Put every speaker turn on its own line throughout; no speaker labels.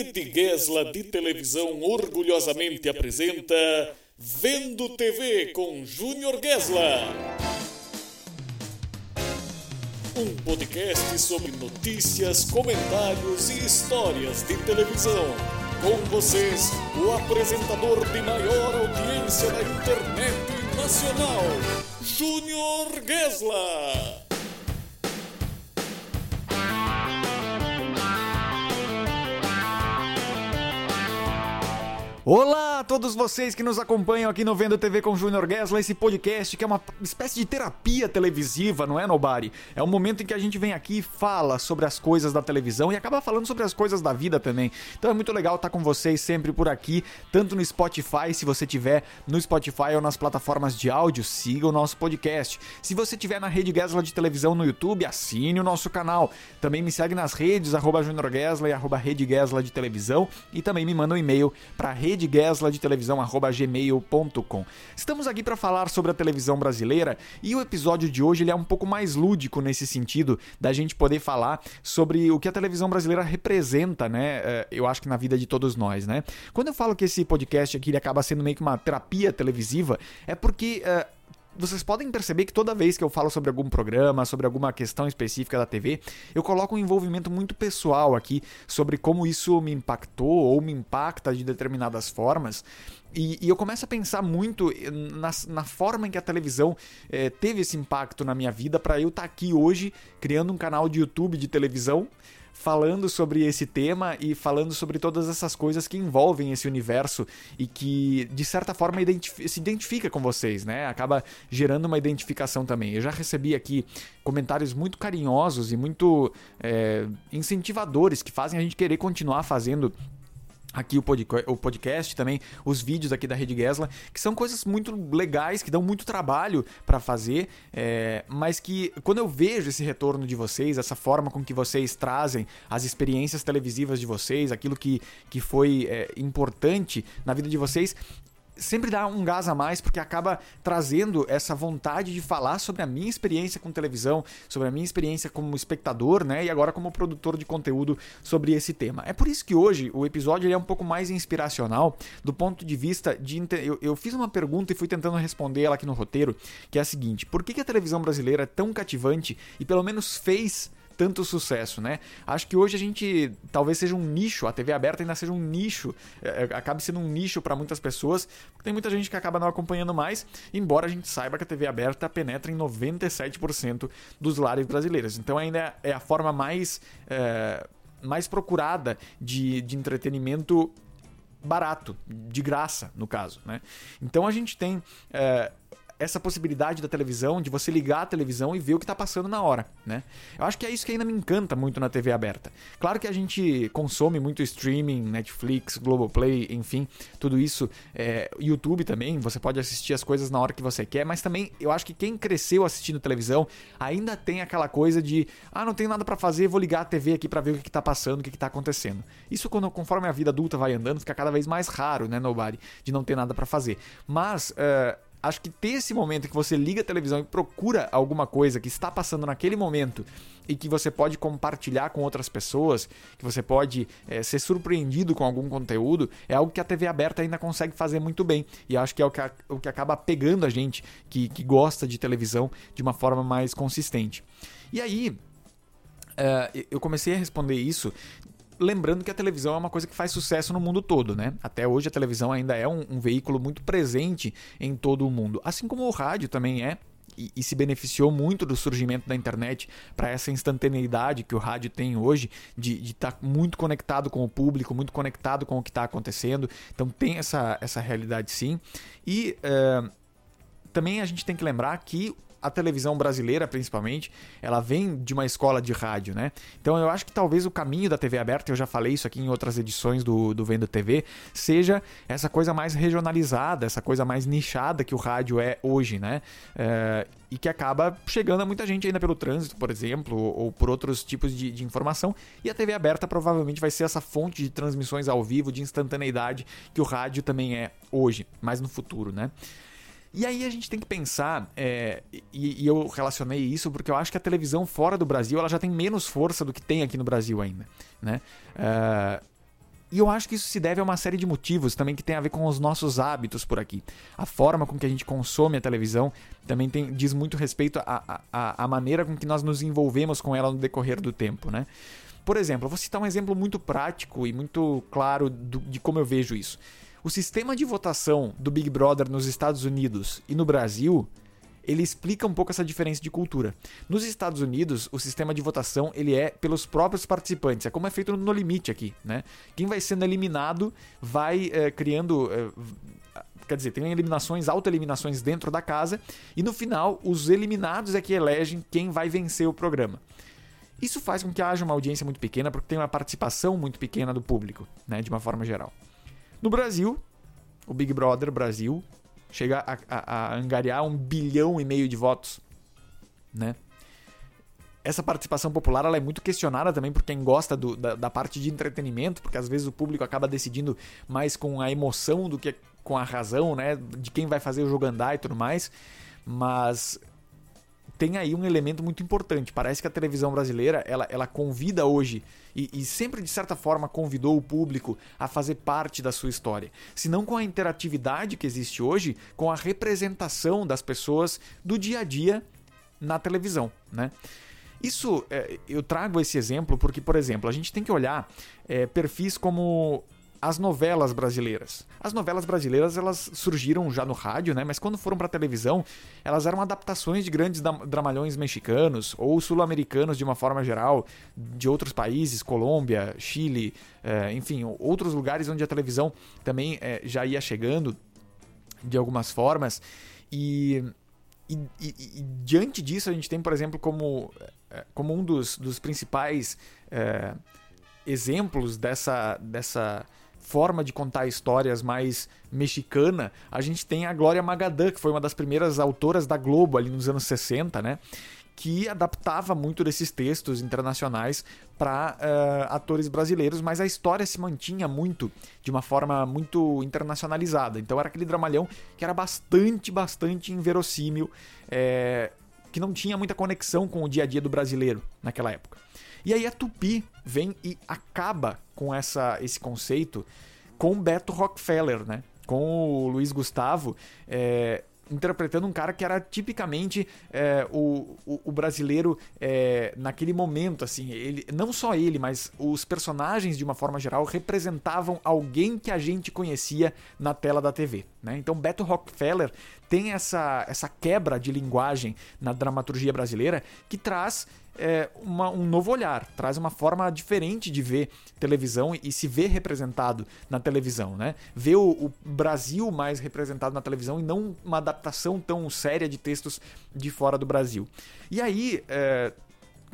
Rede Gesla de Televisão orgulhosamente apresenta Vendo TV com Júnior Gesla. Um podcast sobre notícias, comentários e histórias de televisão. Com vocês, o apresentador de maior audiência da internet nacional, Júnior Gesla.
Olá todos vocês que nos acompanham aqui no Vendo TV com Júnior Gessler, esse podcast que é uma espécie de terapia televisiva, não é, Nobari? É um momento em que a gente vem aqui e fala sobre as coisas da televisão e acaba falando sobre as coisas da vida também. Então é muito legal estar com vocês sempre por aqui, tanto no Spotify, se você tiver no Spotify ou nas plataformas de áudio, siga o nosso podcast. Se você tiver na Rede Gessler de televisão no YouTube, assine o nosso canal. Também me segue nas redes, arroba Júnior Gessler, arroba Rede Gessler de televisão e também me manda um e-mail para rede de televisão gmail.com. Estamos aqui para falar sobre a televisão brasileira e o episódio de hoje ele é um pouco mais lúdico nesse sentido da gente poder falar sobre o que a televisão brasileira representa, né? É, eu acho que na vida de todos nós, né? Quando eu falo que esse podcast aqui ele acaba sendo meio que uma terapia televisiva, é porque uh, vocês podem perceber que toda vez que eu falo sobre algum programa, sobre alguma questão específica da TV, eu coloco um envolvimento muito pessoal aqui sobre como isso me impactou ou me impacta de determinadas formas. E, e eu começo a pensar muito na, na forma em que a televisão eh, teve esse impacto na minha vida para eu estar tá aqui hoje criando um canal de YouTube de televisão falando sobre esse tema e falando sobre todas essas coisas que envolvem esse universo e que, de certa forma, identif se identifica com vocês, né? Acaba gerando uma identificação também. Eu já recebi aqui comentários muito carinhosos e muito é, incentivadores que fazem a gente querer continuar fazendo aqui o, o podcast também, os vídeos aqui da Rede Gesla, que são coisas muito legais, que dão muito trabalho para fazer, é, mas que quando eu vejo esse retorno de vocês, essa forma com que vocês trazem as experiências televisivas de vocês, aquilo que, que foi é, importante na vida de vocês, sempre dá um gás a mais porque acaba trazendo essa vontade de falar sobre a minha experiência com televisão, sobre a minha experiência como espectador, né, e agora como produtor de conteúdo sobre esse tema. É por isso que hoje o episódio é um pouco mais inspiracional do ponto de vista de eu, eu fiz uma pergunta e fui tentando responder ela aqui no roteiro, que é a seguinte: por que, que a televisão brasileira é tão cativante e pelo menos fez tanto sucesso, né? Acho que hoje a gente talvez seja um nicho, a TV aberta ainda seja um nicho, é, é acabe sendo um nicho para muitas pessoas, porque tem muita gente que acaba não acompanhando mais, embora a gente saiba que a TV aberta penetra em 97% dos lares brasileiros. Então ainda é a forma mais, é, mais procurada de, de entretenimento barato, de graça, no caso. Né? Então a gente tem é, essa possibilidade da televisão, de você ligar a televisão e ver o que está passando na hora, né? Eu acho que é isso que ainda me encanta muito na TV aberta. Claro que a gente consome muito streaming, Netflix, Globoplay, enfim, tudo isso, é, YouTube também, você pode assistir as coisas na hora que você quer, mas também eu acho que quem cresceu assistindo televisão ainda tem aquela coisa de, ah, não tem nada para fazer, vou ligar a TV aqui para ver o que, está passando, o que, está acontecendo. Isso quando, conforme a vida adulta vai andando, fica cada vez mais raro, né, Nobody, de não ter nada para fazer. Mas, uh, acho que ter esse momento que você liga a televisão e procura alguma coisa que está passando naquele momento e que você pode compartilhar com outras pessoas, que você pode é, ser surpreendido com algum conteúdo, é algo que a TV aberta ainda consegue fazer muito bem. E acho que é o que, a, o que acaba pegando a gente que, que gosta de televisão de uma forma mais consistente. E aí, Uh, eu comecei a responder isso lembrando que a televisão é uma coisa que faz sucesso no mundo todo, né? Até hoje a televisão ainda é um, um veículo muito presente em todo o mundo, assim como o rádio também é, e, e, se beneficiou muito do surgimento da internet para essa instantaneidade que o rádio tem hoje, de estar tá muito conectado com o público, muito conectado com o que está acontecendo. Então tem essa, essa realidade sim. E uh, também a gente tem que lembrar que a televisão brasileira, principalmente, ela vem de uma escola de rádio, né? Então eu acho que talvez o caminho da TV aberta, eu já falei isso aqui em outras edições do, do Vendo TV, seja essa coisa mais regionalizada, essa coisa mais nichada que o rádio é hoje, né? É, e que acaba chegando a muita gente ainda pelo trânsito, por exemplo, ou, por outros tipos de, de, informação. E a TV aberta provavelmente vai ser essa fonte de transmissões ao vivo, de instantaneidade, que o rádio também é hoje, mais no futuro, né? E aí a gente tem que pensar, é, e, e, eu relacionei isso porque eu acho que a televisão fora do Brasil ela já tem menos força do que tem aqui no Brasil ainda. Né? Uh, E eu acho que isso se deve a uma série de motivos também que tem a ver com os nossos hábitos por aqui. A forma com que a gente consome a televisão também tem, diz muito respeito à, maneira com que nós nos envolvemos com ela no decorrer do tempo, né? Por exemplo, eu vou citar um exemplo muito prático e muito claro do, de como eu vejo isso. O sistema de votação do Big Brother nos Estados Unidos e no Brasil ele explica um pouco essa diferença de cultura. Nos Estados Unidos, o sistema de votação ele é pelos próprios participantes, é como é feito no limite aqui, né? Quem vai sendo eliminado vai é, criando é, quer dizer, tem eliminações, auto-eliminações dentro da casa, e no final, os eliminados é que elegem quem vai vencer o programa. Isso faz com que haja uma audiência muito pequena, porque tem uma participação muito pequena do público, né, de uma forma geral. No Brasil, o Big Brother Brasil chega a, a, a angariar um bilhão e meio de votos, né? Essa participação popular ela é muito questionada também por quem gosta do, da, da, parte de entretenimento, porque às vezes o público acaba decidindo mais com a emoção do que com a razão, né? De quem vai fazer o jogo andar e tudo mais. Mas tem aí um elemento muito importante. Parece que a televisão brasileira ela, ela convida hoje e, e, sempre de certa forma convidou o público a fazer parte da sua história. Se não com a interatividade que existe hoje, com a representação das pessoas do dia a dia na televisão, né? Isso é, eu trago esse exemplo porque, por exemplo, a gente tem que olhar é, perfis como as novelas brasileiras. As novelas brasileiras elas surgiram já no rádio, né? Mas quando foram para televisão, elas eram adaptações de grandes dramalhões mexicanos ou sul-americanos de uma forma geral, de outros países, Colômbia, Chile, é, enfim, outros lugares onde a televisão também é, já ia chegando de algumas formas. E, e, e, e, diante disso a gente tem, por exemplo, como, eh, como um dos, dos principais é, exemplos dessa, dessa forma de contar histórias mais mexicana, a gente tem a Glória Magadã, que foi uma das primeiras autoras da Globo ali nos anos 60, né? que adaptava muito desses textos internacionais para uh, eh, atores brasileiros, mas a história se mantinha muito de uma forma muito internacionalizada. Então era aquele dramalhão que era bastante, bastante inverossímil, é, que não tinha muita conexão com o dia a dia do brasileiro naquela época. E aí a Tupi vem e acaba com essa, esse conceito com Beto Rockefeller, né? Com o Luiz Gustavo, é, interpretando um cara que era tipicamente é, o, o, o, brasileiro é, naquele momento, assim, ele, não só ele, mas os personagens de uma forma geral representavam alguém que a gente conhecia na tela da TV, né? Então Beto Rockefeller tem essa, essa quebra de linguagem na dramaturgia brasileira que traz é, uma, um novo olhar, traz uma forma diferente de ver televisão e, se ver representado na televisão, né? Ver o, o, Brasil mais representado na televisão e não uma adaptação tão séria de textos de fora do Brasil. E aí, é,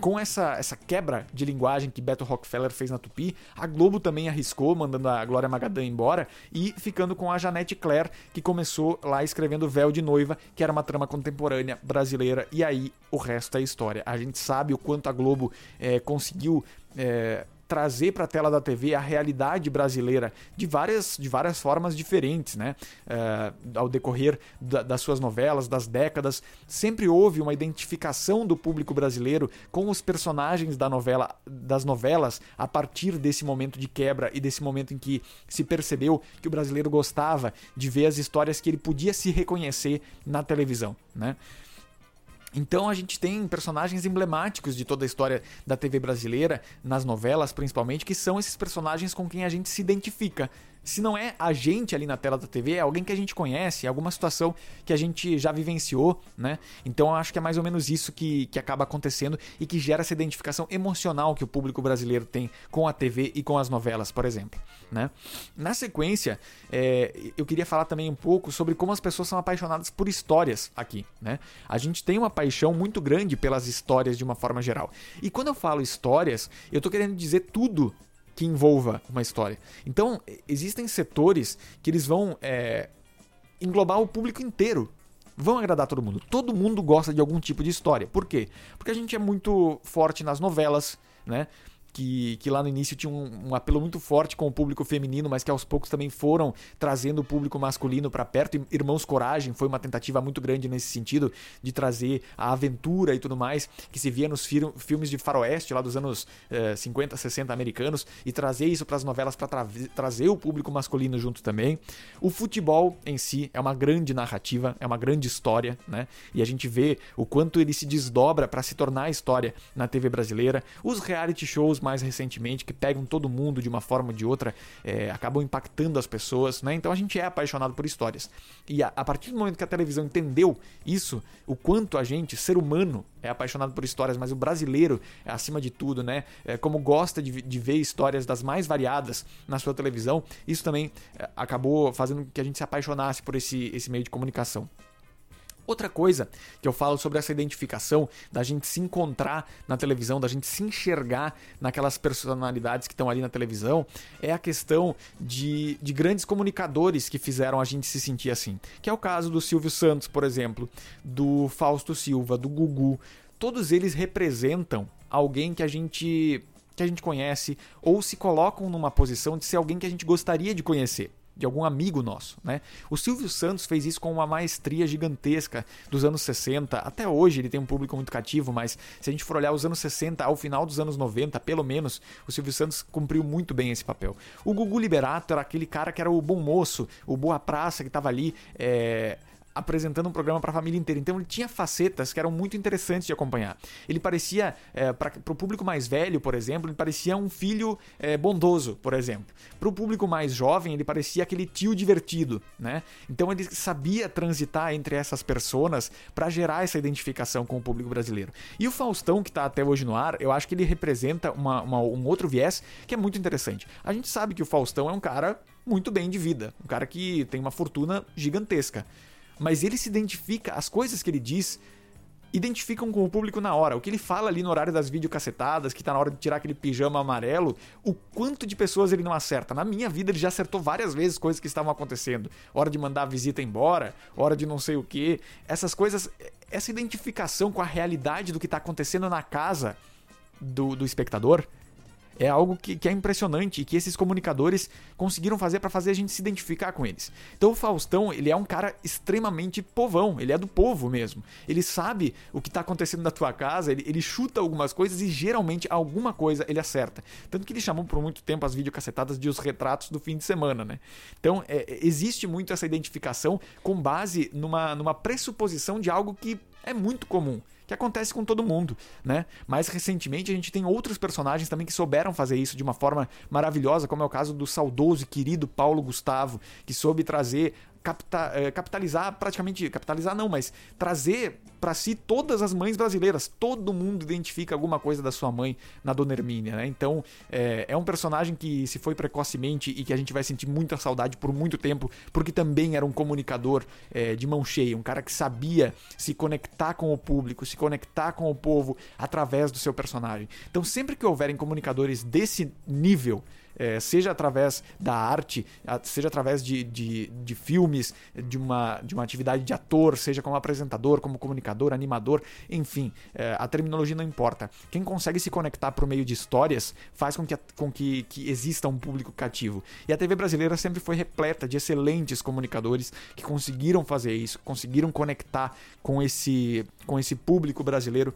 com essa, essa quebra de linguagem que Beto Rockefeller fez na Tupi, a Globo também arriscou, mandando a Glória Magadã embora e ficando com a Janete Claire, que começou lá escrevendo Véu de Noiva, que era uma trama contemporânea brasileira, e aí o resto é história. A gente sabe o quanto a Globo é, conseguiu. É, trazer para a tela da TV a realidade brasileira de várias, de várias formas diferentes, né? Uh, ao decorrer da, das suas novelas, das décadas, sempre houve uma identificação do público brasileiro com os personagens da novela, das novelas a partir desse momento de quebra e desse momento em que se percebeu que o brasileiro gostava de ver as histórias que ele podia se reconhecer na televisão, né? Então a gente tem personagens emblemáticos de toda a história da TV brasileira, nas novelas principalmente, que são esses personagens com quem a gente se identifica se não é a gente ali na tela da TV, é alguém que a gente conhece, é alguma situação que a gente já vivenciou, né? Então eu acho que é mais ou menos isso que, que acaba acontecendo e que gera essa identificação emocional que o público brasileiro tem com a TV e com as novelas, por exemplo, né? Na sequência, é, eu queria falar também um pouco sobre como as pessoas são apaixonadas por histórias aqui, né? A gente tem uma paixão muito grande pelas histórias de uma forma geral. E quando eu falo histórias, eu tô querendo dizer tudo que envolva uma história. Então, existem setores que eles vão é, englobar o público inteiro. Vão agradar todo mundo. Todo mundo gosta de algum tipo de história. Por quê? Porque a gente é muito forte nas novelas, né? Que, que lá no início tinha um, um, apelo muito forte com o público feminino, mas que aos poucos também foram trazendo o público masculino para perto. Irmãos Coragem foi uma tentativa muito grande nesse sentido, de trazer a aventura e tudo mais, que se via nos filmes de faroeste lá dos anos eh, 50, 60 americanos, e trazer isso para as novelas para tra trazer o público masculino junto também. O futebol em si é uma grande narrativa, é uma grande história, né? E a gente vê o quanto ele se desdobra para se tornar história na TV brasileira. Os reality shows mais recentemente, que pegam todo mundo de uma forma ou de outra, é, acabam impactando as pessoas, né? Então a gente é apaixonado por histórias. E a, a partir do momento que a televisão entendeu isso, o quanto a gente, ser humano, é apaixonado por histórias, mas o brasileiro, é acima de tudo, né? É, como gosta de, de ver histórias das mais variadas na sua televisão, isso também é, acabou fazendo com que a gente se apaixonasse por esse, esse meio de comunicação. Outra coisa que eu falo sobre essa identificação, da gente se encontrar na televisão, da gente se enxergar naquelas personalidades que estão ali na televisão, é a questão de, de grandes comunicadores que fizeram a gente se sentir assim. Que é o caso do Silvio Santos, por exemplo, do Fausto Silva, do Gugu. Todos eles representam alguém que a gente que a gente conhece ou se colocam numa posição de ser alguém que a gente gostaria de conhecer de algum amigo nosso, né? O Silvio Santos fez isso com uma maestria gigantesca dos anos 60. Até hoje ele tem um público muito cativo, mas se a gente for olhar os anos 60 ao final dos anos 90, pelo menos, o Silvio Santos cumpriu muito bem esse papel. O Gugu Liberato era aquele cara que era o bom moço, o boa praça que estava ali é, apresentando um programa para a família inteira. Então ele tinha facetas que eram muito interessantes de acompanhar. Ele parecia, é, para o público mais velho, por exemplo, ele parecia um filho é, bondoso, por exemplo. Para o público mais jovem, ele parecia aquele tio divertido, né? Então ele sabia transitar entre essas personas para gerar essa identificação com o público brasileiro. E o Faustão, que está até hoje no ar, eu acho que ele representa uma, uma, um outro viés que é muito interessante. A gente sabe que o Faustão é um cara muito bem de vida, um cara que tem uma fortuna gigantesca mas ele se identifica, as coisas que ele diz identificam com o público na hora. O que ele fala ali no horário das videocacetadas, que tá na hora de tirar aquele pijama amarelo, o quanto de pessoas ele não acerta. Na minha vida ele já acertou várias vezes coisas que estavam acontecendo. Hora de mandar a visita embora, hora de não sei o que. Essas coisas, essa identificação com a realidade do que tá acontecendo na casa do, do espectador é algo que, que, é impressionante e que esses comunicadores conseguiram fazer para fazer a gente se identificar com eles. Então o Faustão, ele é um cara extremamente povão, ele é do povo mesmo. Ele sabe o que está acontecendo na tua casa, ele, ele, chuta algumas coisas e geralmente alguma coisa ele acerta. Tanto que ele chamou por muito tempo as videocacetadas de os retratos do fim de semana, né? Então é, existe muito essa identificação com base numa, numa pressuposição de algo que é muito comum que acontece com todo mundo, né? Mais recentemente a gente tem outros personagens também que souberam fazer isso de uma forma maravilhosa, como é o caso do saudoso e querido Paulo Gustavo, que soube trazer capta, é, capitalizar, praticamente, capitalizar não, mas trazer para si todas as mães brasileiras. Todo mundo identifica alguma coisa da sua mãe na Dona Hermínia, né? Então é, é um personagem que se foi precocemente e que a gente vai sentir muita saudade por muito tempo, porque também era um comunicador é, de mão cheia, um cara que sabia se conectar com o público, se conectar com o povo através do seu personagem. Então sempre que houverem comunicadores desse nível, é, seja através da arte, seja através de, de, de, filmes, de uma, de uma atividade de ator, seja como apresentador, como comunicador, animador, enfim, é, a terminologia não importa. Quem consegue se conectar por meio de histórias faz com que, com que, que exista um público cativo. E a TV brasileira sempre foi repleta de excelentes comunicadores que conseguiram fazer isso, conseguiram conectar com esse, com esse público brasileiro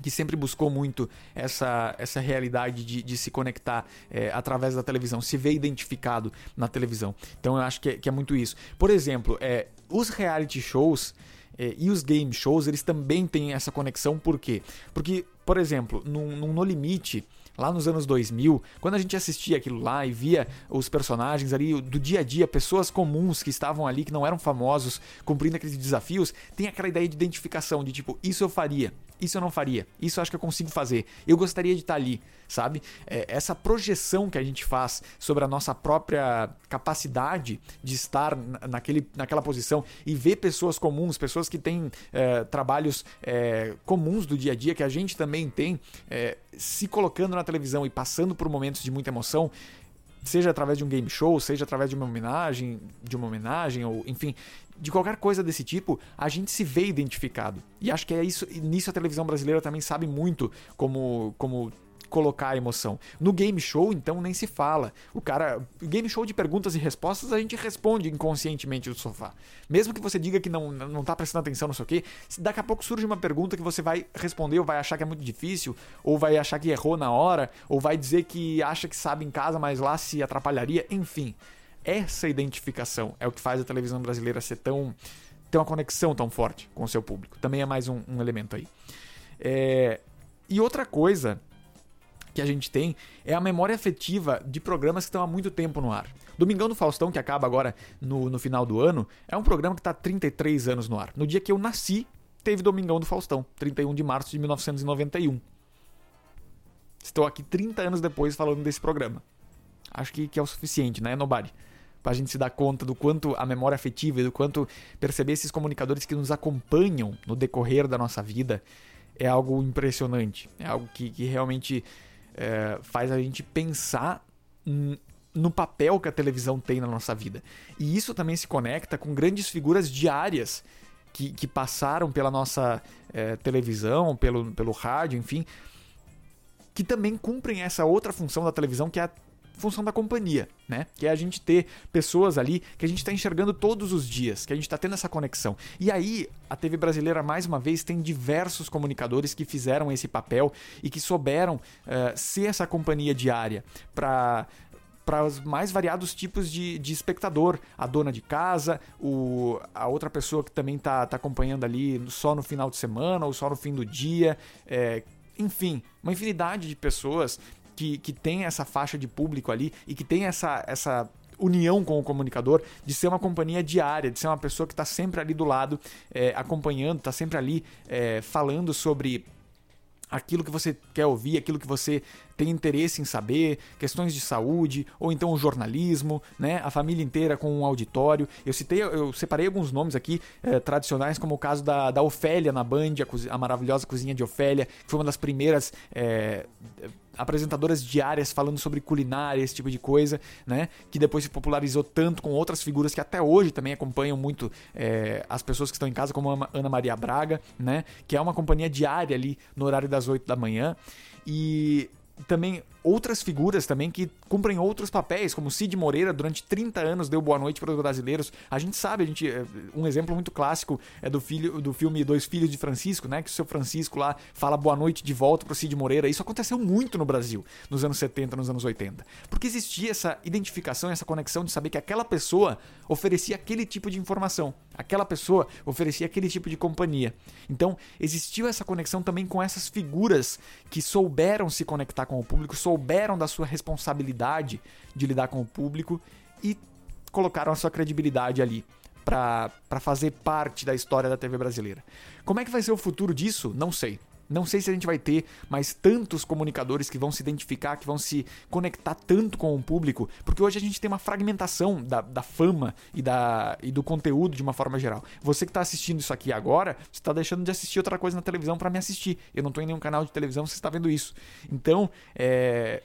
que sempre buscou muito essa, essa realidade de, de se conectar é, através da televisão, se ver identificado na televisão. Então eu acho que é, que é muito isso. Por exemplo, é, os reality shows é, e os game shows, eles também têm essa conexão, por quê? Porque, por exemplo, num, num No Limite, lá nos anos 2000, quando a gente assistia aquilo lá e via os personagens ali do dia a dia, pessoas comuns que estavam ali, que não eram famosos, cumprindo aqueles desafios, tem aquela ideia de identificação, de tipo, isso eu faria, isso eu não faria, isso eu acho que eu consigo fazer, eu gostaria de estar ali, sabe? É, essa projeção que a gente faz sobre a nossa própria capacidade de estar naquele, naquela posição e ver pessoas comuns, pessoas que têm é, trabalhos é, comuns do dia a dia, que a gente também tem, é, se colocando na televisão e passando por momentos de muita emoção, seja através de um game show, seja através de uma homenagem, de uma homenagem ou enfim, de qualquer coisa desse tipo, a gente se vê identificado. E acho que é isso, nisso a televisão brasileira também sabe muito como como colocar a emoção. No game show, então, nem se fala. O cara. Game show de perguntas e respostas, a gente responde inconscientemente do sofá. Mesmo que você diga que não, não tá prestando atenção, não sei o quê, daqui a pouco surge uma pergunta que você vai responder, ou vai achar que é muito difícil, ou vai achar que errou na hora, ou vai dizer que acha que sabe em casa, mas lá se atrapalharia, enfim. Essa identificação é o que faz a televisão brasileira ser tão. ter uma conexão tão forte com o seu público. Também é mais um, um elemento aí. É, e outra coisa que a gente tem é a memória afetiva de programas que estão há muito tempo no ar. Domingão do Faustão, que acaba agora no, no final do ano, é um programa que está há 33 anos no ar. No dia que eu nasci, teve Domingão do Faustão, 31 de março de 1991. Estou aqui 30 anos depois falando desse programa. Acho que, que é o suficiente, né, Nobody? Pra gente se dar conta do quanto a memória afetiva e do quanto perceber esses comunicadores que nos acompanham no decorrer da nossa vida é algo impressionante. É algo que, que realmente é, faz a gente pensar no papel que a televisão tem na nossa vida. E isso também se conecta com grandes figuras diárias que, que passaram pela nossa é, televisão, pelo, pelo rádio, enfim, que também cumprem essa outra função da televisão que é a função da companhia, né? Que é a gente ter pessoas ali que a gente está enxergando todos os dias, que a gente está tendo essa conexão. E aí, a TV brasileira, mais uma vez, tem diversos comunicadores que fizeram esse papel e que souberam uh, ser essa companhia diária para para os mais variados tipos de, de espectador. A dona de casa, o, a outra pessoa que também está tá acompanhando ali só no final de semana ou só no fim do dia. É, enfim, uma infinidade de pessoas que, que tem essa faixa de público ali e que tem essa, essa união com o comunicador, de ser uma companhia diária, de ser uma pessoa que está sempre ali do lado, é, acompanhando, está sempre ali é, falando sobre aquilo que você quer ouvir, aquilo que você tem interesse em saber, questões de saúde, ou então o jornalismo, né? A família inteira com um auditório. Eu citei, eu separei alguns nomes aqui eh, tradicionais, como o caso da, da Ofélia na Band, a, a, maravilhosa cozinha de Ofélia, que foi uma das primeiras eh, apresentadoras diárias falando sobre culinária, esse tipo de coisa, né? Que depois se popularizou tanto com outras figuras que até hoje também acompanham muito é, as pessoas que estão em casa, como a Ana Maria Braga, né? Que é uma companhia diária ali no horário das 8 da manhã. E também outras figuras também que cumprem outros papéis, como Cid Moreira, durante 30 anos deu boa noite para os brasileiros. A gente sabe, a gente é, um exemplo muito clássico é do filho do filme Dois Filhos de Francisco, né, que o seu Francisco lá fala boa noite de volta para Cid Moreira. Isso aconteceu muito no Brasil, nos anos 70, nos anos 80. Porque existia essa identificação, essa conexão de saber que aquela pessoa oferecia aquele tipo de informação, aquela pessoa oferecia aquele tipo de companhia. Então, existiu essa conexão também com essas figuras que souberam se conectar com o público, souberam da sua responsabilidade de lidar com o público e colocaram a sua credibilidade ali para fazer parte da história da TV brasileira. Como é que vai ser o futuro disso? Não sei. Não sei se a gente vai ter mais tantos comunicadores que vão se identificar, que vão se conectar tanto com o público, porque hoje a gente tem uma fragmentação da, da fama e, da, e do conteúdo de uma forma geral. Você que está assistindo isso aqui agora, você está deixando de assistir outra coisa na televisão para me assistir. Eu não estou em nenhum canal de televisão, você está vendo isso. Então, é,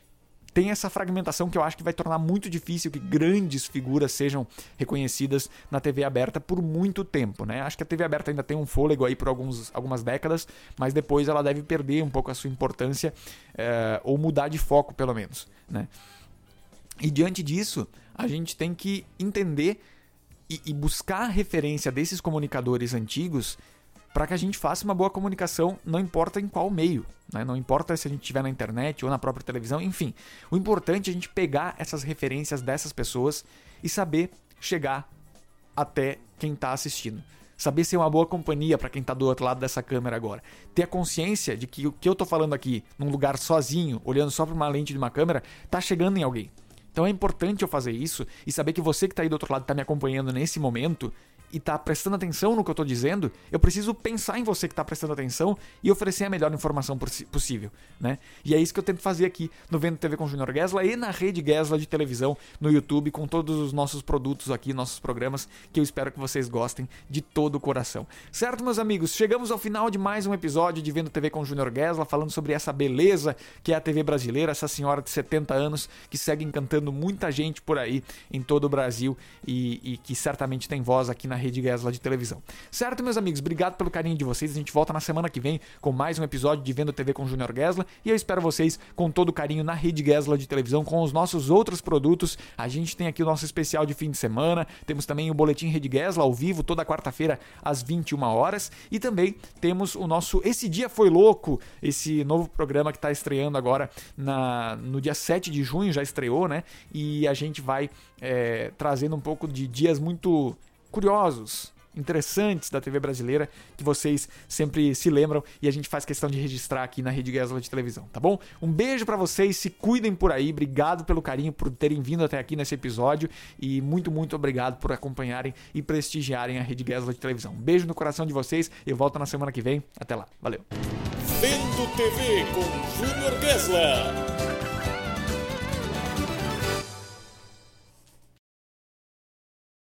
tem essa fragmentação que eu acho que vai tornar muito difícil que grandes figuras sejam reconhecidas na TV aberta por muito tempo, né? Acho que a TV aberta ainda tem um fôlego aí por alguns, algumas décadas, mas depois ela deve perder um pouco a sua importância é, ou mudar de foco, pelo menos, né? E diante disso, a gente tem que entender e, e buscar referência desses comunicadores antigos para que a gente faça uma boa comunicação, não importa em qual meio, né? não importa se a gente estiver na internet ou na própria televisão, enfim. O importante é a gente pegar essas referências dessas pessoas e saber chegar até quem está assistindo. Saber ser uma boa companhia para quem está do outro lado dessa câmera agora. Ter a consciência de que o que eu estou falando aqui, num lugar sozinho, olhando só para uma lente de uma câmera, está chegando em alguém. Então é importante eu fazer isso e saber que você que está aí do outro lado está me acompanhando nesse momento e tá prestando atenção no que eu tô dizendo, eu preciso pensar em você que tá prestando atenção e oferecer a melhor informação possível, né? E é isso que eu tento fazer aqui no Vendo TV com Junior Gesla e na rede Gesla de televisão no YouTube com todos os nossos produtos aqui, nossos programas, que eu espero que vocês gostem de todo o coração. Certo, meus amigos? Chegamos ao final de mais um episódio de Vendo TV com Junior Gesla, falando sobre essa beleza que é a TV brasileira, essa senhora de 70 anos que segue encantando muita gente por aí em todo o Brasil e, e que certamente tem voz aqui na Rede Gesla de televisão. Certo, meus amigos? Obrigado pelo carinho de vocês. A gente volta na semana que vem com mais um episódio de Vendo TV com Júnior Gesla e eu espero vocês com todo o carinho na Rede Gesla de televisão com os nossos outros produtos. A gente tem aqui o nosso especial de fim de semana, temos também o boletim Rede Gesla ao vivo toda quarta-feira às 21 horas e também temos o nosso Esse Dia Foi Louco, esse novo programa que está estreando agora na, no dia 7 de junho, já estreou, né? E a gente vai é, trazendo um pouco de dias muito curiosos, interessantes da TV brasileira que vocês sempre se lembram e a gente faz questão de registrar aqui na Rede Gesla de televisão, tá bom? Um beijo para vocês, se cuidem por aí, obrigado pelo carinho, por terem vindo até aqui nesse episódio e muito, muito obrigado por acompanharem e prestigiarem a Rede Gesla de televisão. Um beijo no coração de vocês, eu volto na semana que vem, até lá, valeu!
Vendo TV com Júnior.